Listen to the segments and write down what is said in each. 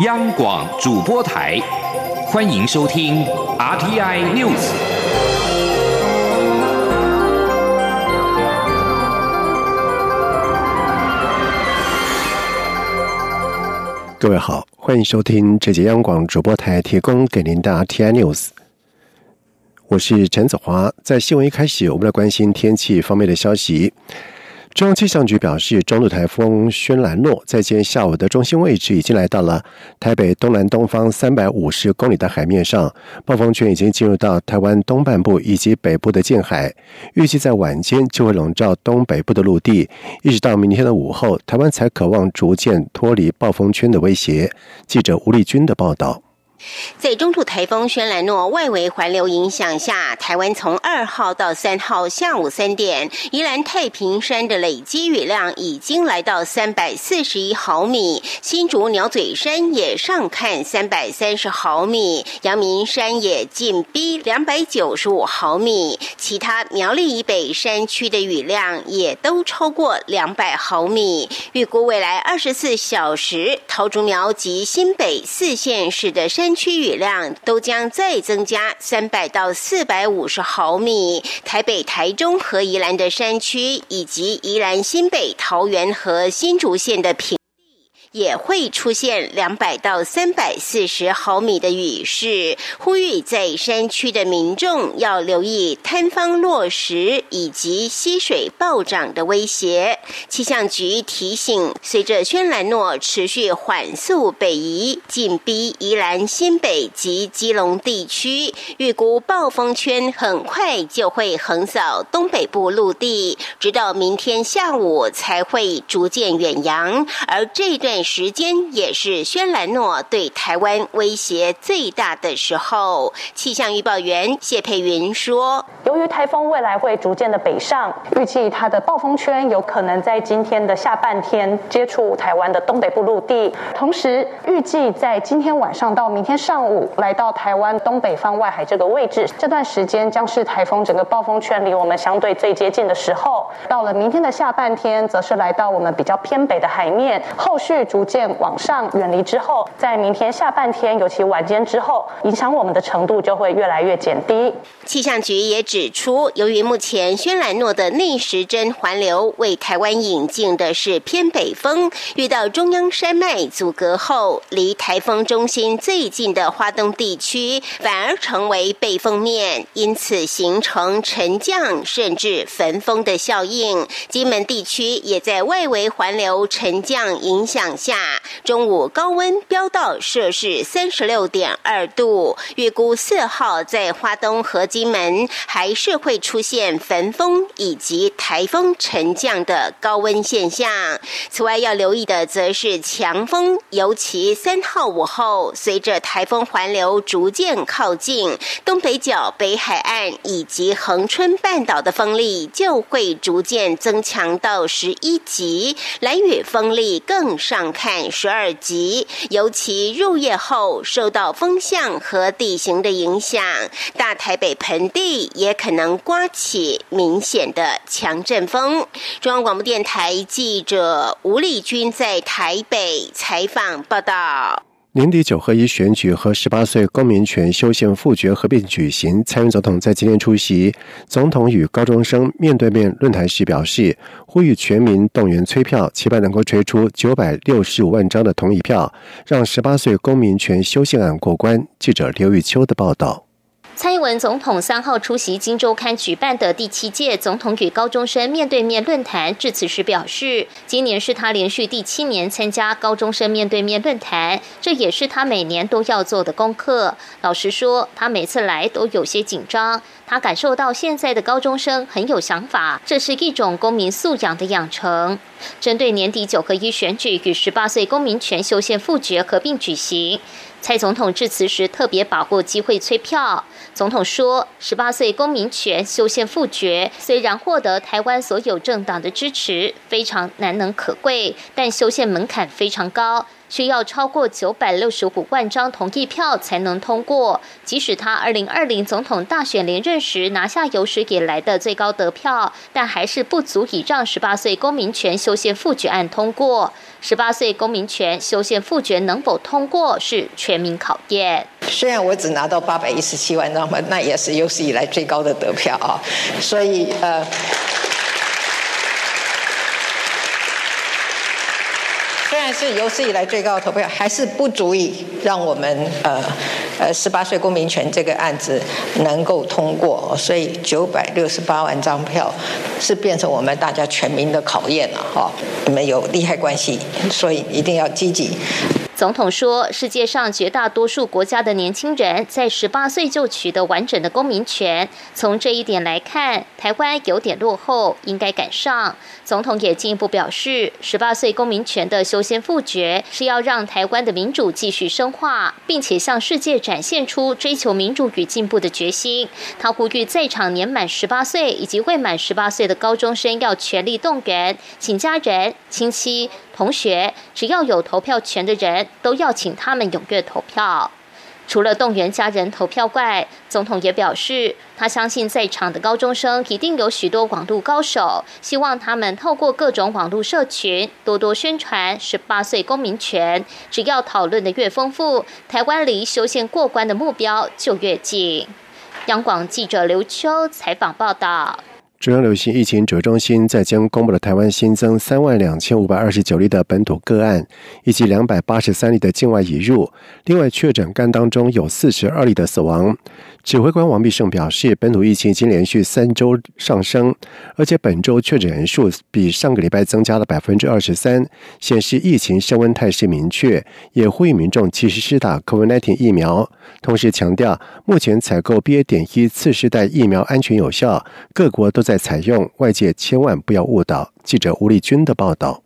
央广主播台，欢迎收听 RTI News。各位好，欢迎收听这节央广主播台提供给您的 RTI News。我是陈子华，在新闻一开始，我们来关心天气方面的消息。中央气象局表示，中度台风轩岚诺在今天下午的中心位置已经来到了台北东南东方三百五十公里的海面上，暴风圈已经进入到台湾东半部以及北部的近海，预计在晚间就会笼罩东北部的陆地，一直到明天的午后，台湾才渴望逐渐脱离暴风圈的威胁。记者吴丽君的报道。在中度台风轩岚诺外围环流影响下，台湾从二号到三号下午三点，宜兰太平山的累积雨量已经来到三百四十一毫米，新竹鸟嘴山也上看三百三十毫米，阳明山也近逼两百九十五毫米，其他苗栗以北山区的雨量也都超过两百毫米。预估未来二十四小时，桃竹苗及新北四县市的山区雨量都将再增加三百到四百五十毫米，台北、台中和宜兰的山区，以及宜兰、新北、桃园和新竹县的平。也会出现两百到三百四十毫米的雨势，呼吁在山区的民众要留意坍方落石以及溪水暴涨的威胁。气象局提醒，随着轩岚诺持续缓速北移，紧逼宜兰、新北及基隆地区，预估暴风圈很快就会横扫东北部陆地，直到明天下午才会逐渐远扬。而这段。时间也是轩岚诺对台湾威胁最大的时候。气象预报员谢佩云说：“由于台风未来会逐渐的北上，预计它的暴风圈有可能在今天的下半天接触台湾的东北部陆地，同时预计在今天晚上到明天上午来到台湾东北方外海这个位置。这段时间将是台风整个暴风圈离我们相对最接近的时候。到了明天的下半天，则是来到我们比较偏北的海面，后续。”逐渐往上远离之后，在明天下半天，尤其晚间之后，影响我们的程度就会越来越减低。气象局也指出，由于目前轩岚诺的逆时针环流为台湾引进的是偏北风，遇到中央山脉阻隔后，离台风中心最近的花东地区反而成为背风面，因此形成沉降甚至焚风的效应。金门地区也在外围环流沉降影响。下中午高温飙到摄氏三十六点二度，预估四号在花东和金门还是会出现焚风以及台风沉降的高温现象。此外要留意的则是强风，尤其三号午后，随着台风环流逐渐靠近东北角、北海岸以及恒春半岛的风力就会逐渐增强到十一级，蓝雨风力更上。看十二级，尤其入夜后受到风向和地形的影响，大台北盆地也可能刮起明显的强阵风。中央广播电台记者吴丽君在台北采访报道。年底九合一选举和十八岁公民权修宪复决合并举行，蔡英文总统在今天出席总统与高中生面对面论坛时表示，呼吁全民动员催票，期盼能够推出九百六十五万张的同意票，让十八岁公民权修宪案过关。记者刘玉秋的报道。蔡英文总统三号出席《金周刊》举办的第七届总统与高中生面对面论坛，致辞时表示，今年是他连续第七年参加高中生面对面论坛，这也是他每年都要做的功课。老实说，他每次来都有些紧张。他感受到现在的高中生很有想法，这是一种公民素养的养成。针对年底九合一选举与十八岁公民权修宪复决合并举行，蔡总统致辞时特别把握机会催票。总统说：“十八岁公民权修宪复决，虽然获得台湾所有政党的支持，非常难能可贵，但修宪门槛非常高。”需要超过九百六十五万张同意票才能通过。即使他二零二零总统大选连任时拿下有史以来的最高得票，但还是不足以让十八岁公民权修宪复决案通过。十八岁公民权修宪复决能否通过，是全民考验。虽然我只拿到八百一十七万张票，那也是有史以来最高的得票啊，所以呃。但是有史以来最高的投票，还是不足以让我们呃呃十八岁公民权这个案子能够通过，所以九百六十八万张票是变成我们大家全民的考验了哈。你们有利害关系，所以一定要积极。总统说：“世界上绝大多数国家的年轻人在十八岁就取得完整的公民权。从这一点来看，台湾有点落后，应该赶上。”总统也进一步表示，十八岁公民权的修宪复决是要让台湾的民主继续深化，并且向世界展现出追求民主与进步的决心。他呼吁在场年满十八岁以及未满十八岁的高中生要全力动员，请家人、亲戚。同学，只要有投票权的人，都要请他们踊跃投票。除了动员家人投票外，总统也表示，他相信在场的高中生一定有许多网络高手，希望他们透过各种网络社群多多宣传十八岁公民权。只要讨论的越丰富，台湾离修宪过关的目标就越近。央广记者刘秋采访报道。中央流行疫情指挥中心在将公布了台湾新增三万两千五百二十九例的本土个案，以及两百八十三例的境外引入。另外，确诊肝当中有四十二例的死亡。指挥官王必胜表示，本土疫情已经连续三周上升，而且本周确诊人数比上个礼拜增加了百分之二十三，显示疫情升温态势明确。也呼吁民众及时施打 COVID-19 疫苗，同时强调，目前采购 BA. 点一次世代疫苗安全有效，各国都在在采用，外界千万不要误导。记者吴丽君的报道。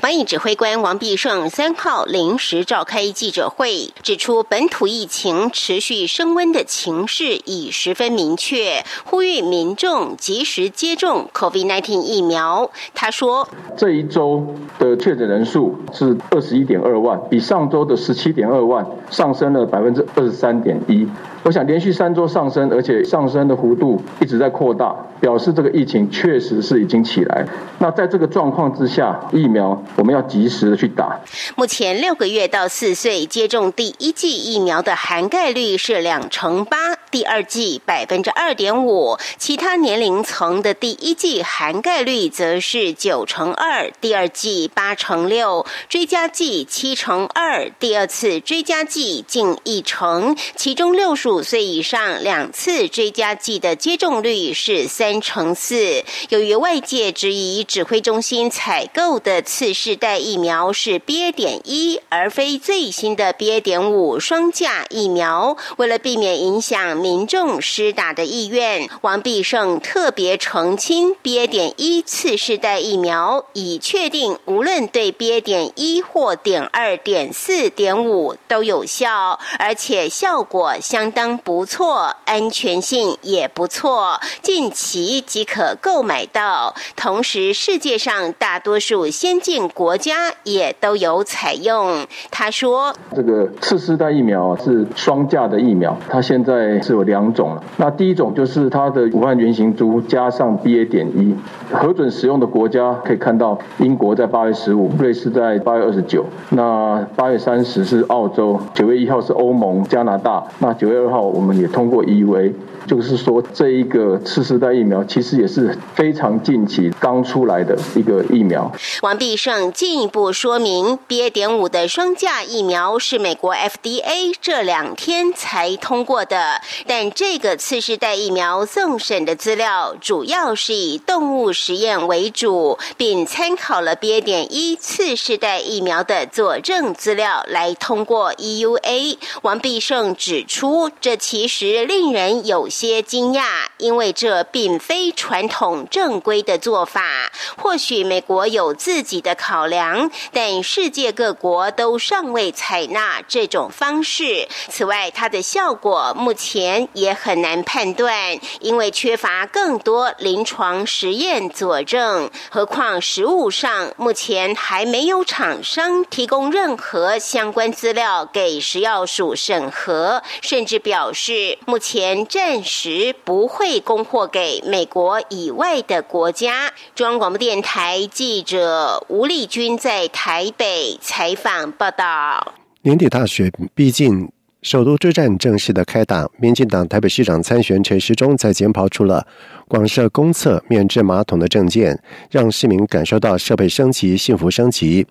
防疫指挥官王必胜三号临时召开记者会，指出本土疫情持续升温的情势已十分明确，呼吁民众及时接种 COVID-19 疫苗。他说：“这一周的确诊人数是二十一点二万，比上周的十七点二万上升了百分之二十三点一。我想连续三周上升，而且上升的幅度一直在扩大，表示这个疫情确实是已经起来。那在这个状况之下，疫苗。”我们要及时的去打。目前六个月到四岁接种第一剂疫苗的涵盖率是两成八，第二剂百分之二点五，其他年龄层的第一剂涵盖率则是九成二，第二剂八成六，追加剂七成二，第二次追加剂近一成，其中六十五岁以上两次追加剂的接种率是三成四。由于外界质疑指挥中心采购的。次世代疫苗是 B. 点一，而非最新的 B. 点五双价疫苗。为了避免影响民众施打的意愿，王必胜特别澄清 B. 点一次世代疫苗已确定，无论对 B. 点一或点二、点四、点五都有效，而且效果相当不错，安全性也不错，近期即可购买到。同时，世界上大多数先进国家也都有采用。他说：“这个次世代疫苗是双价的疫苗，它现在是有两种了。那第一种就是它的武汉原型株加上 BA. 点一，核准使用的国家可以看到，英国在八月十五，瑞士在八月二十九，那八月三十是澳洲，九月一号是欧盟、加拿大，那九月二号我们也通过 EUA。”就是说，这一个次世代疫苗其实也是非常近期刚出来的一个疫苗。王必胜进一步说明，BA. 点五的双价疫苗是美国 FDA 这两天才通过的，但这个次世代疫苗送审的资料主要是以动物实验为主，并参考了 BA. 点一次世代疫苗的佐证资料来通过 EUA。王必胜指出，这其实令人有。些惊讶，因为这并非传统正规的做法。或许美国有自己的考量，但世界各国都尚未采纳这种方式。此外，它的效果目前也很难判断，因为缺乏更多临床实验佐证。何况实物上目前还没有厂商提供任何相关资料给食药署审核，甚至表示目前暂时不会供货给美国以外的国家。中央广播电台记者吴丽君在台北采访报道。年底大选毕竟。首都之战正式的开打，民进党台北市长参选陈时中在前跑出了广设公厕免治马桶的证件，让市民感受到设备升级、幸福升级。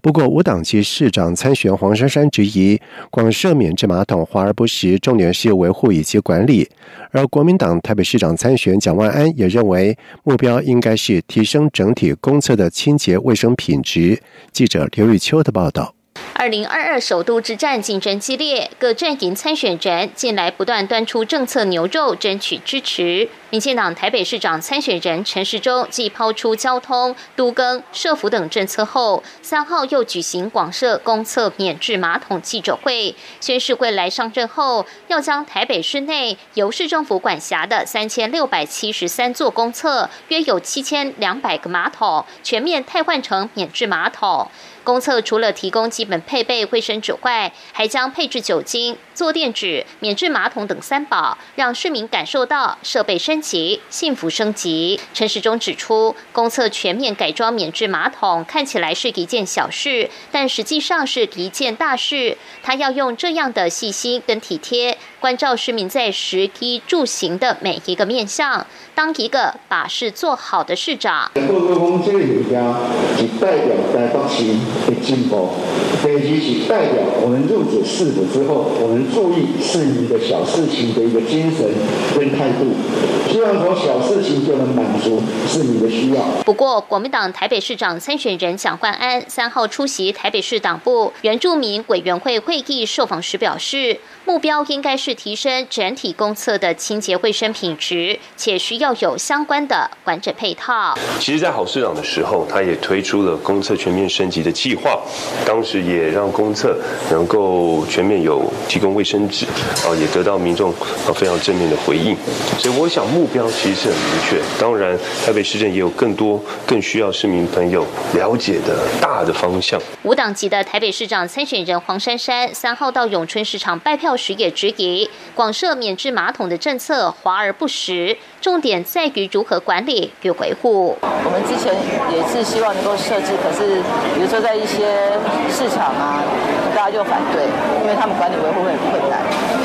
不过，无党籍市长参选黄珊珊质疑广设免治马桶华而不实，重点是维护以及管理。而国民党台北市长参选蒋万安也认为，目标应该是提升整体公厕的清洁卫生品质。记者刘玉秋的报道。二零二二首都之战竞争激烈，各阵营参选人近来不断端出政策牛肉，争取支持。民进党台北市长参选人陈时中继抛出交通、都更、社福等政策后，三号又举行广设公厕免治马桶记者会，宣誓会来上任后要将台北市内由市政府管辖的三千六百七十三座公厕，约有七千两百个马桶，全面汰换成免治马桶。公厕除了提供基本配备卫生纸外，还将配置酒精、坐垫纸、免治马桶等三宝，让市民感受到设备升级、幸福升级。陈时中指出，公厕全面改装免治马桶看起来是一件小事，但实际上是一件大事。他要用这样的细心跟体贴，关照市民在食衣住行的每一个面向，当一个把事做好的市长。的进步，第二是代表我们入主市府之后，我们注意市民的小事情的一个精神跟态度，希望从小事情就能满足市民的需要。不过，国民党台北市长参选人蒋焕安三号出席台北市党部原住民委员会会议受访时表示，目标应该是提升整体公厕的清洁卫生品质，且需要有相关的完整配套。其实，在好市长的时候，他也推出了公厕全面升级的。计划当时也让公厕能够全面有提供卫生纸，啊，也得到民众啊非常正面的回应。所以我想目标其实是很明确。当然，台北市政也有更多更需要市民朋友了解的大的方向。无党籍的台北市长参选人黄珊珊三号到永春市场拜票时也质疑广设免治马桶的政策华而不实，重点在于如何管理与维护。我们之前也是希望能够设置，可是比如说在一些市场啊，大家就反对，因为他们管理维护会很困难。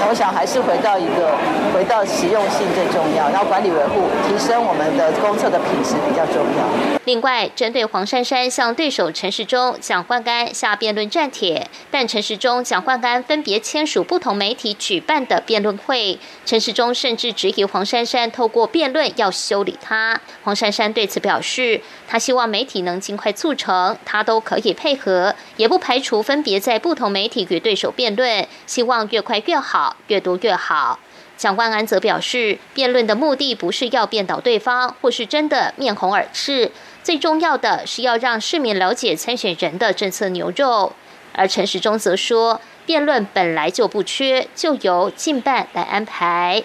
我想还是回到一个，回到实用性最重要，然后管理维护提升我们的公厕的品质比较重要。另外，针对黄珊珊向对手陈时中、蒋焕安下辩论战帖，但陈时中、蒋焕安分别签署不同媒体举办的辩论会，陈时中甚至质疑黄珊珊透过辩论要修理他。黄珊珊对此表示，他希望媒体能尽快促成，他都可以配合，也不排除分别在不同媒体与对手辩论，希望越快越好。越多越好。蒋万安则表示，辩论的目的不是要辩倒对方，或是真的面红耳赤，最重要的是要让市民了解参选人的政策牛肉。而陈时中则说，辩论本来就不缺，就由近办来安排。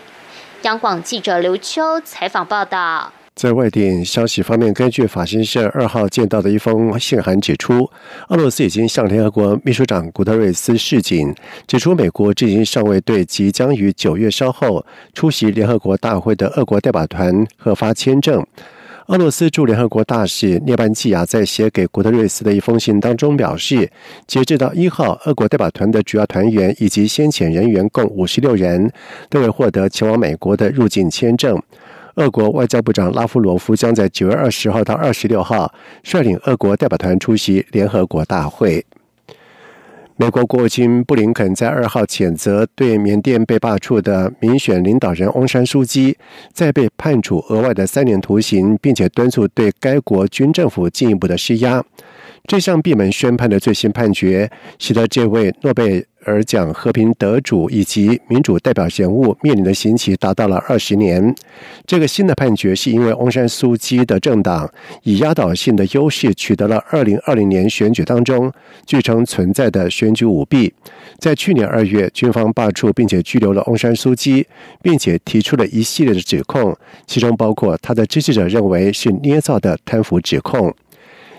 央广记者刘秋采访报道。在外电消息方面，根据法新社二号见到的一封信函指出，俄罗斯已经向联合国秘书长古特瑞斯示警，指出美国至今尚未对即将于九月稍后出席联合国大会的俄国代表团核发签证。俄罗斯驻联合国大使涅班季亚在写给古特瑞斯的一封信当中表示，截至到一号，俄国代表团的主要团员以及先遣人员共五十六人，都未获得前往美国的入境签证。俄国外交部长拉夫罗夫将在九月二十号到二十六号率领俄国代表团出席联合国大会。美国国务卿布林肯在二号谴责对缅甸被罢黜的民选领导人翁山书记再被判处额外的三年徒刑，并且敦促对该国军政府进一步的施压。这项闭门宣判的最新判决，使得这位诺贝尔奖和平得主以及民主代表人物面临的刑期达到了二十年。这个新的判决是因为翁山苏基的政党以压倒性的优势取得了二零二零年选举当中据称存在的选举舞弊。在去年二月，军方罢黜并且拘留了翁山苏基，并且提出了一系列的指控，其中包括他的支持者认为是捏造的贪腐指控。